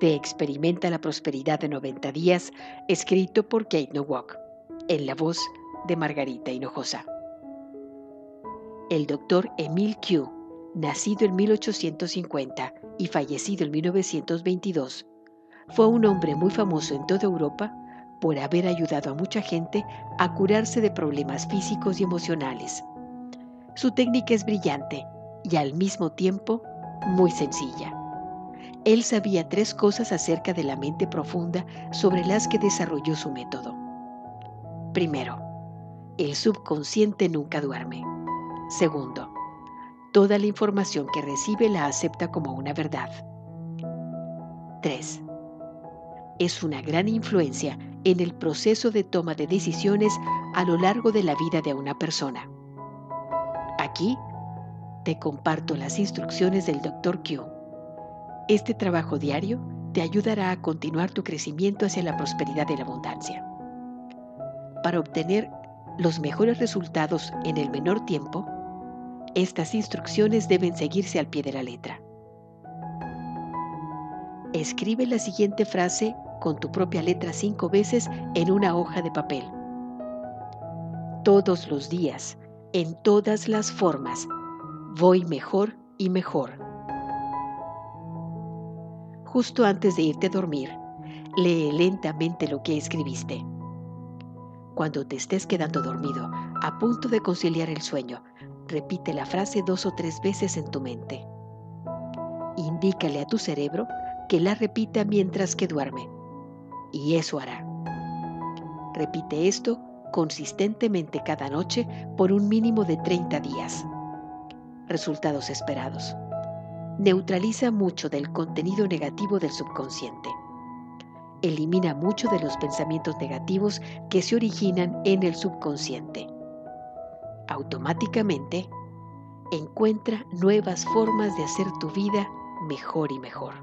de Experimenta la Prosperidad de 90 días, escrito por Kate Nowak, en la voz de Margarita Hinojosa. El doctor Emil Q, nacido en 1850 y fallecido en 1922, fue un hombre muy famoso en toda Europa por haber ayudado a mucha gente a curarse de problemas físicos y emocionales. Su técnica es brillante y al mismo tiempo muy sencilla. Él sabía tres cosas acerca de la mente profunda sobre las que desarrolló su método. Primero, el subconsciente nunca duerme. Segundo, toda la información que recibe la acepta como una verdad. 3. Es una gran influencia en el proceso de toma de decisiones a lo largo de la vida de una persona. Aquí te comparto las instrucciones del Dr. Q. Este trabajo diario te ayudará a continuar tu crecimiento hacia la prosperidad y la abundancia. Para obtener los mejores resultados en el menor tiempo, estas instrucciones deben seguirse al pie de la letra. Escribe la siguiente frase con tu propia letra cinco veces en una hoja de papel. Todos los días, en todas las formas, voy mejor y mejor. Justo antes de irte a dormir, lee lentamente lo que escribiste. Cuando te estés quedando dormido, a punto de conciliar el sueño, repite la frase dos o tres veces en tu mente. Indícale a tu cerebro que la repita mientras que duerme, y eso hará. Repite esto consistentemente cada noche por un mínimo de 30 días resultados esperados. Neutraliza mucho del contenido negativo del subconsciente. Elimina mucho de los pensamientos negativos que se originan en el subconsciente. Automáticamente, encuentra nuevas formas de hacer tu vida mejor y mejor.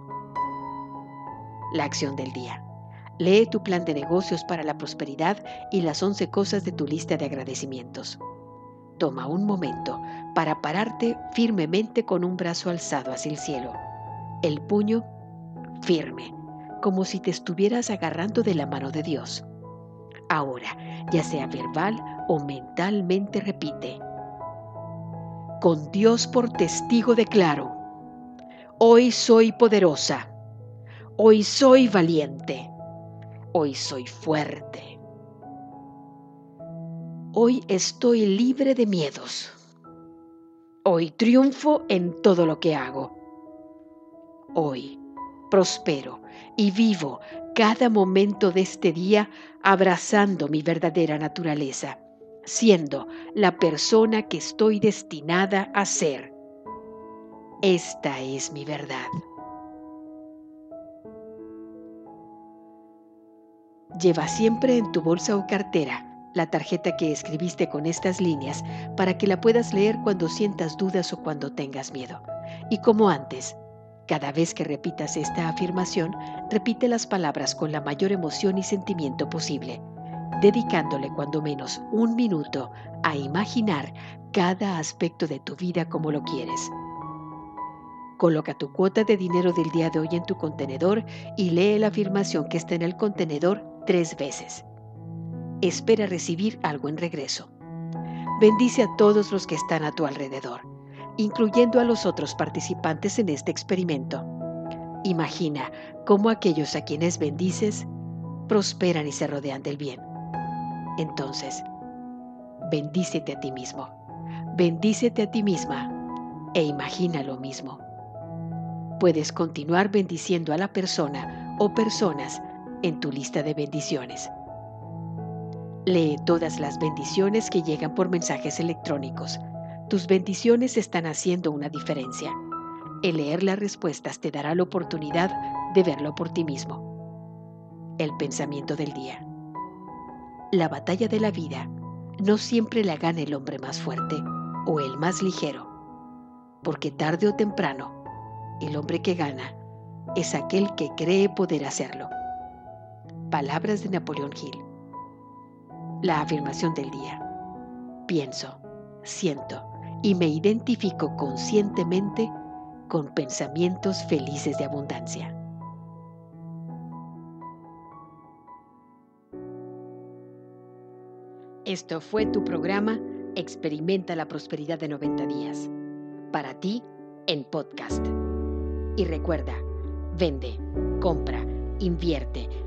La acción del día. Lee tu plan de negocios para la prosperidad y las 11 cosas de tu lista de agradecimientos. Toma un momento para pararte firmemente con un brazo alzado hacia el cielo, el puño firme, como si te estuvieras agarrando de la mano de Dios. Ahora, ya sea verbal o mentalmente, repite. Con Dios por testigo declaro, hoy soy poderosa, hoy soy valiente, hoy soy fuerte Hoy estoy libre de miedos. Hoy triunfo en todo lo que hago. Hoy prospero y vivo cada momento de este día abrazando mi verdadera naturaleza, siendo la persona que estoy destinada a ser. Esta es mi verdad. Lleva siempre en tu bolsa o cartera la tarjeta que escribiste con estas líneas para que la puedas leer cuando sientas dudas o cuando tengas miedo. Y como antes, cada vez que repitas esta afirmación, repite las palabras con la mayor emoción y sentimiento posible, dedicándole cuando menos un minuto a imaginar cada aspecto de tu vida como lo quieres. Coloca tu cuota de dinero del día de hoy en tu contenedor y lee la afirmación que está en el contenedor tres veces espera recibir algo en regreso. Bendice a todos los que están a tu alrededor, incluyendo a los otros participantes en este experimento. Imagina cómo aquellos a quienes bendices prosperan y se rodean del bien. Entonces, bendícete a ti mismo, bendícete a ti misma e imagina lo mismo. Puedes continuar bendiciendo a la persona o personas en tu lista de bendiciones. Lee todas las bendiciones que llegan por mensajes electrónicos. Tus bendiciones están haciendo una diferencia. El leer las respuestas te dará la oportunidad de verlo por ti mismo. El pensamiento del día. La batalla de la vida no siempre la gana el hombre más fuerte o el más ligero, porque tarde o temprano el hombre que gana es aquel que cree poder hacerlo. Palabras de Napoleón Hill. La afirmación del día. Pienso, siento y me identifico conscientemente con pensamientos felices de abundancia. Esto fue tu programa Experimenta la Prosperidad de 90 días. Para ti, en podcast. Y recuerda, vende, compra, invierte